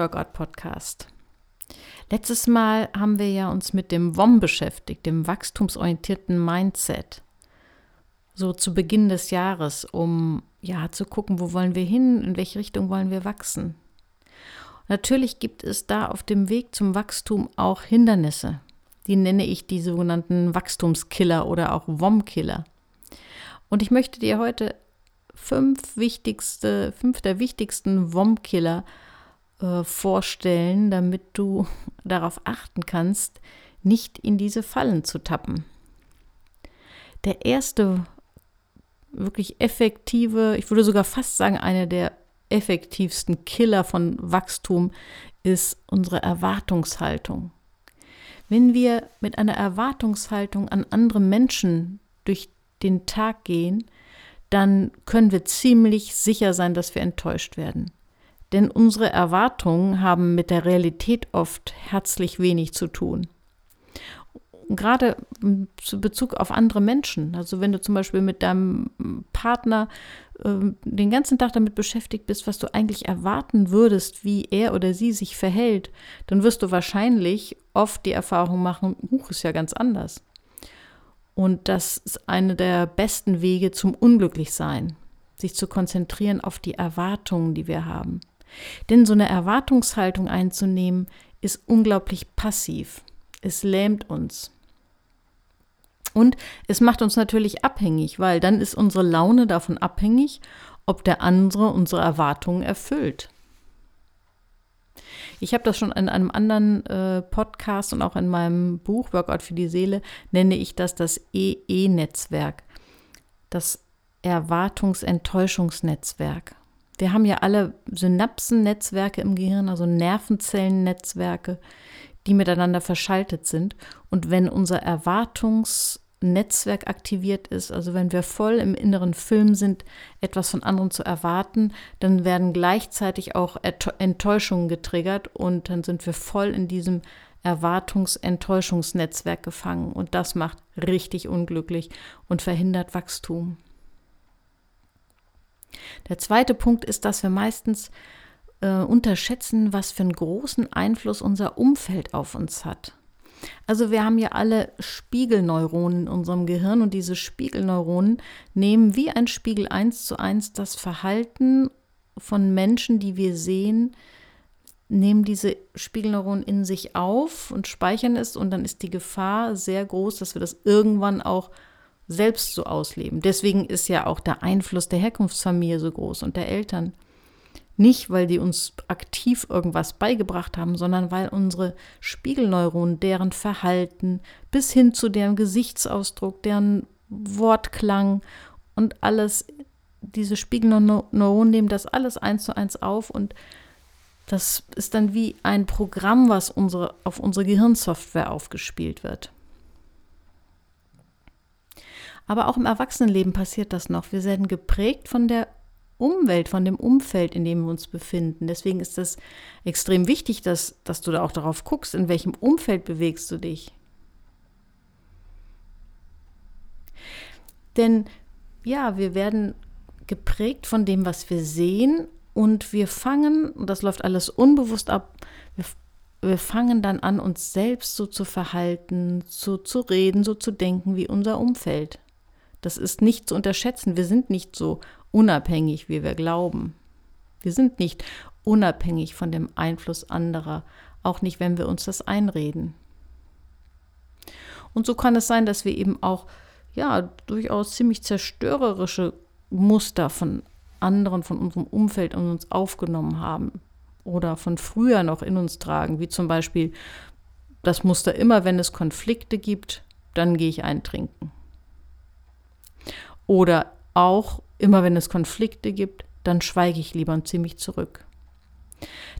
Workout Podcast. Letztes Mal haben wir ja uns mit dem WOM beschäftigt, dem wachstumsorientierten Mindset. So zu Beginn des Jahres, um ja zu gucken, wo wollen wir hin, in welche Richtung wollen wir wachsen. Natürlich gibt es da auf dem Weg zum Wachstum auch Hindernisse. Die nenne ich die sogenannten Wachstumskiller oder auch WOM-Killer. Und ich möchte dir heute fünf wichtigste, fünf der wichtigsten WOM-Killer äh, vorstellen, damit du darauf achten kannst, nicht in diese Fallen zu tappen. Der erste wirklich effektive, ich würde sogar fast sagen, einer der effektivsten Killer von Wachstum ist unsere Erwartungshaltung. Wenn wir mit einer Erwartungshaltung an andere Menschen durch den Tag gehen, dann können wir ziemlich sicher sein, dass wir enttäuscht werden. Denn unsere Erwartungen haben mit der Realität oft herzlich wenig zu tun. Gerade in Bezug auf andere Menschen. Also wenn du zum Beispiel mit deinem Partner äh, den ganzen Tag damit beschäftigt bist, was du eigentlich erwarten würdest, wie er oder sie sich verhält, dann wirst du wahrscheinlich oft die Erfahrung machen, huch, ist ja ganz anders. Und das ist eine der besten Wege zum Unglücklichsein, sich zu konzentrieren auf die Erwartungen, die wir haben. Denn so eine Erwartungshaltung einzunehmen, ist unglaublich passiv. Es lähmt uns. Und es macht uns natürlich abhängig, weil dann ist unsere Laune davon abhängig, ob der andere unsere Erwartungen erfüllt. Ich habe das schon in einem anderen äh, Podcast und auch in meinem Buch Workout für die Seele, nenne ich das das EE-Netzwerk, das Erwartungsenttäuschungsnetzwerk. Wir haben ja alle Synapsennetzwerke im Gehirn, also Nervenzellennetzwerke, die miteinander verschaltet sind. Und wenn unser Erwartungsnetzwerk aktiviert ist, also wenn wir voll im inneren Film sind, etwas von anderen zu erwarten, dann werden gleichzeitig auch Enttäuschungen getriggert und dann sind wir voll in diesem Erwartungsenttäuschungsnetzwerk gefangen. Und das macht richtig unglücklich und verhindert Wachstum. Der zweite Punkt ist, dass wir meistens äh, unterschätzen, was für einen großen Einfluss unser Umfeld auf uns hat. Also wir haben ja alle Spiegelneuronen in unserem Gehirn und diese Spiegelneuronen nehmen wie ein Spiegel eins zu eins das Verhalten von Menschen, die wir sehen, nehmen diese Spiegelneuronen in sich auf und speichern es und dann ist die Gefahr sehr groß, dass wir das irgendwann auch selbst so ausleben. Deswegen ist ja auch der Einfluss der Herkunftsfamilie so groß und der Eltern. Nicht, weil die uns aktiv irgendwas beigebracht haben, sondern weil unsere Spiegelneuronen, deren Verhalten bis hin zu deren Gesichtsausdruck, deren Wortklang und alles, diese Spiegelneuronen nehmen das alles eins zu eins auf und das ist dann wie ein Programm, was unsere, auf unsere Gehirnsoftware aufgespielt wird. Aber auch im Erwachsenenleben passiert das noch. Wir werden geprägt von der Umwelt, von dem Umfeld, in dem wir uns befinden. Deswegen ist es extrem wichtig, dass, dass du da auch darauf guckst, in welchem Umfeld bewegst du dich. Denn ja, wir werden geprägt von dem, was wir sehen und wir fangen, und das läuft alles unbewusst ab, wir, wir fangen dann an, uns selbst so zu verhalten, so zu reden, so zu denken wie unser Umfeld. Das ist nicht zu unterschätzen. Wir sind nicht so unabhängig, wie wir glauben. Wir sind nicht unabhängig von dem Einfluss anderer, auch nicht, wenn wir uns das einreden. Und so kann es sein, dass wir eben auch ja durchaus ziemlich zerstörerische Muster von anderen, von unserem Umfeld in uns aufgenommen haben oder von früher noch in uns tragen, wie zum Beispiel das Muster immer, wenn es Konflikte gibt, dann gehe ich eintrinken. Oder auch immer, wenn es Konflikte gibt, dann schweige ich lieber und ziehe mich zurück.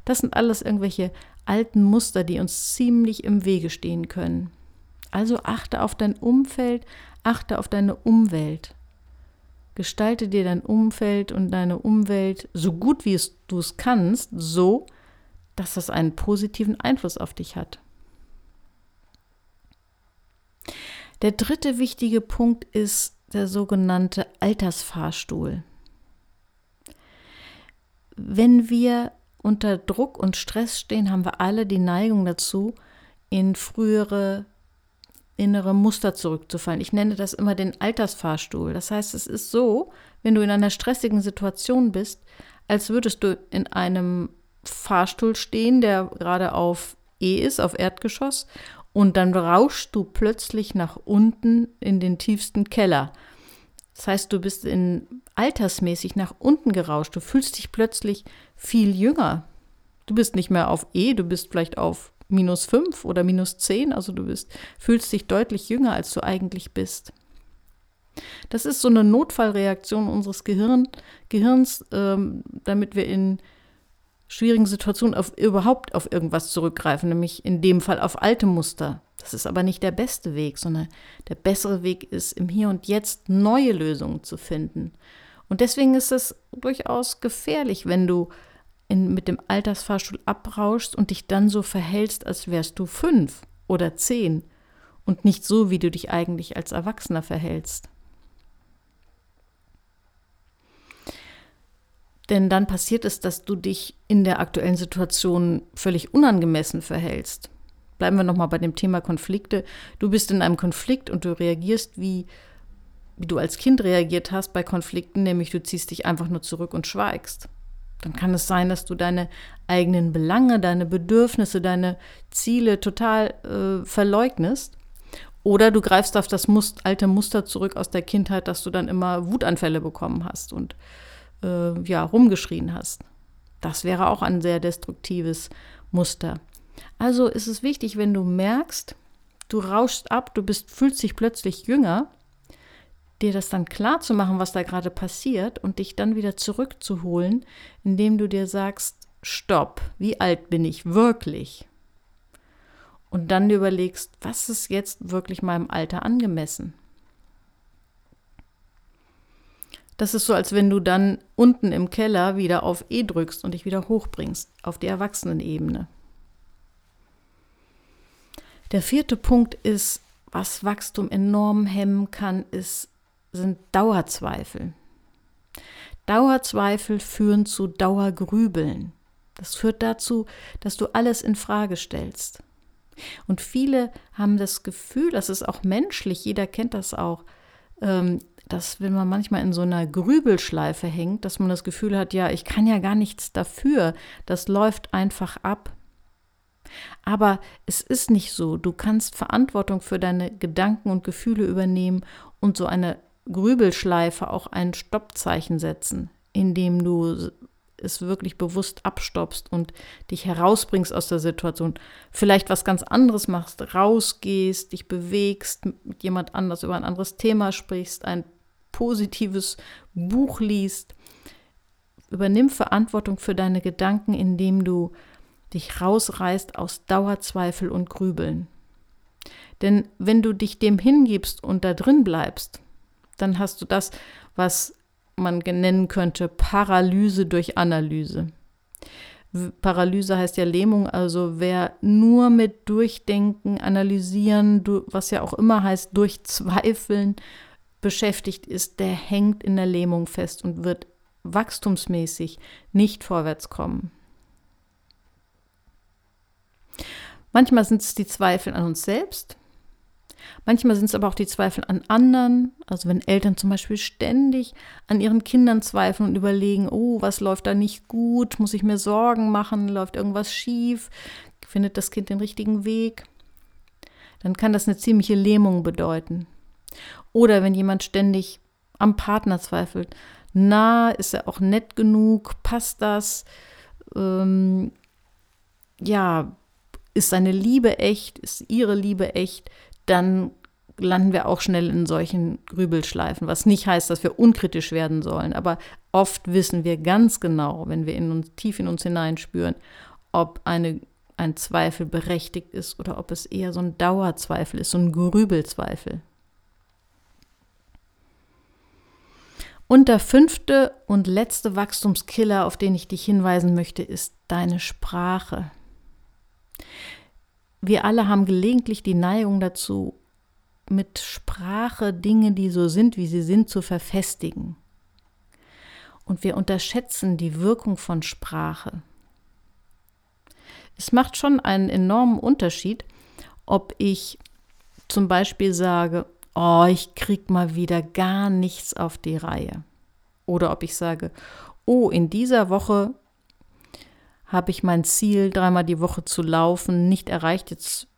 Das sind alles irgendwelche alten Muster, die uns ziemlich im Wege stehen können. Also achte auf dein Umfeld, achte auf deine Umwelt. Gestalte dir dein Umfeld und deine Umwelt so gut wie du es kannst, so, dass das einen positiven Einfluss auf dich hat. Der dritte wichtige Punkt ist, der sogenannte Altersfahrstuhl. Wenn wir unter Druck und Stress stehen, haben wir alle die Neigung dazu, in frühere innere Muster zurückzufallen. Ich nenne das immer den Altersfahrstuhl. Das heißt, es ist so, wenn du in einer stressigen Situation bist, als würdest du in einem Fahrstuhl stehen, der gerade auf E ist, auf Erdgeschoss, und dann rauschst du plötzlich nach unten in den tiefsten Keller. Das heißt, du bist in altersmäßig nach unten gerauscht. Du fühlst dich plötzlich viel jünger. Du bist nicht mehr auf E, du bist vielleicht auf minus 5 oder minus 10, also du bist, fühlst dich deutlich jünger, als du eigentlich bist. Das ist so eine Notfallreaktion unseres Gehirn, Gehirns, ähm, damit wir in schwierigen Situationen auf, überhaupt auf irgendwas zurückgreifen, nämlich in dem Fall auf alte Muster. Das ist aber nicht der beste Weg, sondern der bessere Weg ist, im Hier und Jetzt neue Lösungen zu finden. Und deswegen ist es durchaus gefährlich, wenn du in, mit dem Altersfahrstuhl abrauschst und dich dann so verhältst, als wärst du fünf oder zehn und nicht so, wie du dich eigentlich als Erwachsener verhältst. Denn dann passiert es, dass du dich in der aktuellen Situation völlig unangemessen verhältst. Bleiben wir nochmal bei dem Thema Konflikte. Du bist in einem Konflikt und du reagierst wie, wie du als Kind reagiert hast bei Konflikten, nämlich du ziehst dich einfach nur zurück und schweigst. Dann kann es sein, dass du deine eigenen Belange, deine Bedürfnisse, deine Ziele total äh, verleugnest. Oder du greifst auf das alte Muster zurück aus der Kindheit, dass du dann immer Wutanfälle bekommen hast und äh, ja, rumgeschrien hast. Das wäre auch ein sehr destruktives Muster. Also ist es wichtig, wenn du merkst, du rauschst ab, du bist, fühlst dich plötzlich jünger, dir das dann klar zu machen, was da gerade passiert und dich dann wieder zurückzuholen, indem du dir sagst, stopp, wie alt bin ich wirklich? Und dann überlegst, was ist jetzt wirklich meinem Alter angemessen? Das ist so, als wenn du dann unten im Keller wieder auf E drückst und dich wieder hochbringst auf die Erwachsenenebene. Der vierte Punkt ist, was Wachstum enorm hemmen kann, ist, sind Dauerzweifel. Dauerzweifel führen zu Dauergrübeln. Das führt dazu, dass du alles in Frage stellst. Und viele haben das Gefühl, das ist auch menschlich, jeder kennt das auch, ähm, dass wenn man manchmal in so einer Grübelschleife hängt, dass man das Gefühl hat, ja, ich kann ja gar nichts dafür, das läuft einfach ab. Aber es ist nicht so. Du kannst Verantwortung für deine Gedanken und Gefühle übernehmen und so eine Grübelschleife auch ein Stoppzeichen setzen, indem du es wirklich bewusst abstoppst und dich herausbringst aus der Situation. Vielleicht was ganz anderes machst, rausgehst, dich bewegst, mit jemand anders über ein anderes Thema sprichst, ein positives Buch liest. Übernimm Verantwortung für deine Gedanken, indem du dich rausreißt aus Dauerzweifel und Grübeln. Denn wenn du dich dem hingibst und da drin bleibst, dann hast du das, was man nennen könnte Paralyse durch Analyse. Paralyse heißt ja Lähmung, also wer nur mit Durchdenken, Analysieren, was ja auch immer heißt, Durchzweifeln beschäftigt ist, der hängt in der Lähmung fest und wird wachstumsmäßig nicht vorwärts kommen. Manchmal sind es die Zweifel an uns selbst, Manchmal sind es aber auch die Zweifel an anderen, also wenn Eltern zum Beispiel ständig an ihren Kindern zweifeln und überlegen, oh, was läuft da nicht gut, muss ich mir Sorgen machen, läuft irgendwas schief, findet das Kind den richtigen Weg, dann kann das eine ziemliche Lähmung bedeuten. Oder wenn jemand ständig am Partner zweifelt, na, ist er auch nett genug, passt das, ähm, ja, ist seine Liebe echt, ist ihre Liebe echt, dann landen wir auch schnell in solchen Grübelschleifen, was nicht heißt, dass wir unkritisch werden sollen, aber oft wissen wir ganz genau, wenn wir in uns, tief in uns hineinspüren, ob eine, ein Zweifel berechtigt ist oder ob es eher so ein Dauerzweifel ist, so ein Grübelzweifel. Und der fünfte und letzte Wachstumskiller, auf den ich dich hinweisen möchte, ist deine Sprache. Wir alle haben gelegentlich die Neigung dazu, mit Sprache Dinge, die so sind, wie sie sind, zu verfestigen. Und wir unterschätzen die Wirkung von Sprache. Es macht schon einen enormen Unterschied, ob ich zum Beispiel sage, oh, ich krieg mal wieder gar nichts auf die Reihe. Oder ob ich sage, oh, in dieser Woche habe ich mein Ziel, dreimal die Woche zu laufen, nicht erreicht. Jetzt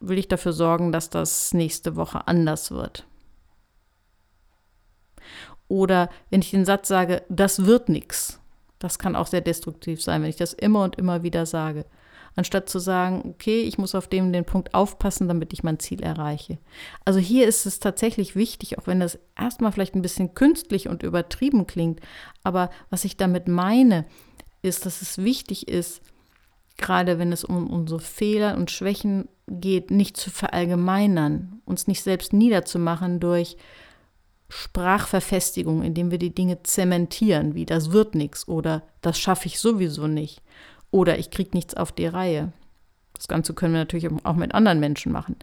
will ich dafür sorgen, dass das nächste Woche anders wird. Oder wenn ich den Satz sage, das wird nichts. Das kann auch sehr destruktiv sein, wenn ich das immer und immer wieder sage anstatt zu sagen, okay, ich muss auf dem den Punkt aufpassen, damit ich mein Ziel erreiche. Also hier ist es tatsächlich wichtig, auch wenn das erstmal vielleicht ein bisschen künstlich und übertrieben klingt, aber was ich damit meine, ist, dass es wichtig ist, gerade wenn es um unsere Fehler und Schwächen geht, nicht zu verallgemeinern, uns nicht selbst niederzumachen durch Sprachverfestigung, indem wir die Dinge zementieren, wie das wird nichts oder das schaffe ich sowieso nicht, oder ich kriege nichts auf die Reihe. Das Ganze können wir natürlich auch mit anderen Menschen machen,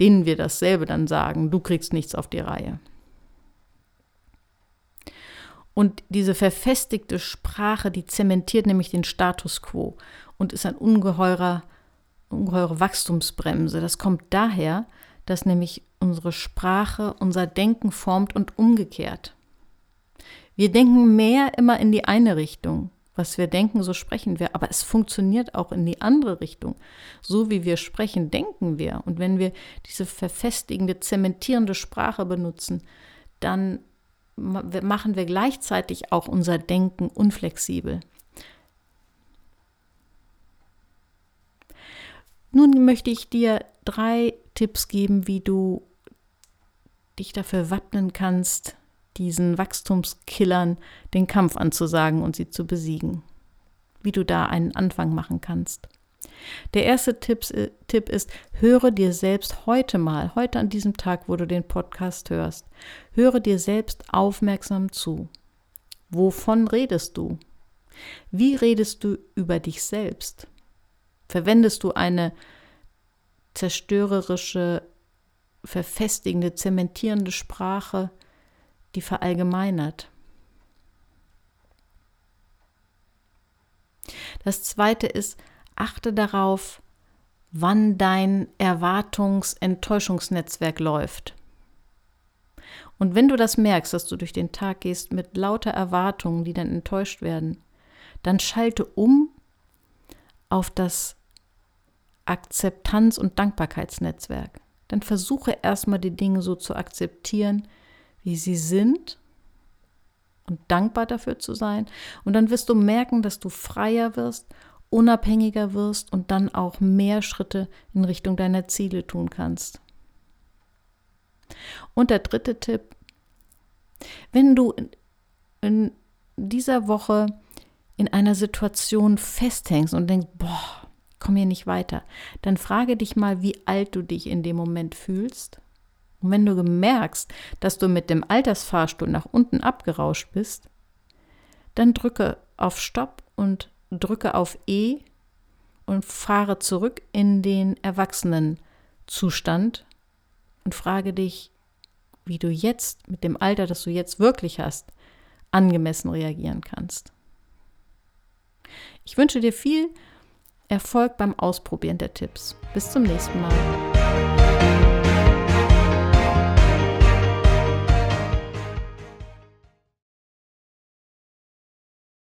denen wir dasselbe dann sagen, du kriegst nichts auf die Reihe. Und diese verfestigte Sprache, die zementiert nämlich den Status quo und ist ein ungeheurer, ungeheure Wachstumsbremse. Das kommt daher, dass nämlich unsere Sprache unser Denken formt und umgekehrt. Wir denken mehr immer in die eine Richtung was wir denken, so sprechen wir. Aber es funktioniert auch in die andere Richtung. So wie wir sprechen, denken wir. Und wenn wir diese verfestigende, zementierende Sprache benutzen, dann machen wir gleichzeitig auch unser Denken unflexibel. Nun möchte ich dir drei Tipps geben, wie du dich dafür wappnen kannst, diesen Wachstumskillern den Kampf anzusagen und sie zu besiegen. Wie du da einen Anfang machen kannst. Der erste Tipp, äh, Tipp ist, höre dir selbst heute mal, heute an diesem Tag, wo du den Podcast hörst, höre dir selbst aufmerksam zu. Wovon redest du? Wie redest du über dich selbst? Verwendest du eine zerstörerische, verfestigende, zementierende Sprache? Die verallgemeinert. Das zweite ist, achte darauf, wann dein Erwartungs-Enttäuschungsnetzwerk läuft. Und wenn du das merkst, dass du durch den Tag gehst mit lauter Erwartungen, die dann enttäuscht werden, dann schalte um auf das Akzeptanz- und Dankbarkeitsnetzwerk. Dann versuche erstmal die Dinge so zu akzeptieren, wie sie sind und dankbar dafür zu sein. Und dann wirst du merken, dass du freier wirst, unabhängiger wirst und dann auch mehr Schritte in Richtung deiner Ziele tun kannst. Und der dritte Tipp, wenn du in dieser Woche in einer Situation festhängst und denkst, boah, ich komme hier nicht weiter, dann frage dich mal, wie alt du dich in dem Moment fühlst und wenn du merkst, dass du mit dem Altersfahrstuhl nach unten abgerauscht bist, dann drücke auf Stopp und drücke auf E und fahre zurück in den Erwachsenenzustand und frage dich, wie du jetzt mit dem Alter, das du jetzt wirklich hast, angemessen reagieren kannst. Ich wünsche dir viel Erfolg beim Ausprobieren der Tipps. Bis zum nächsten Mal.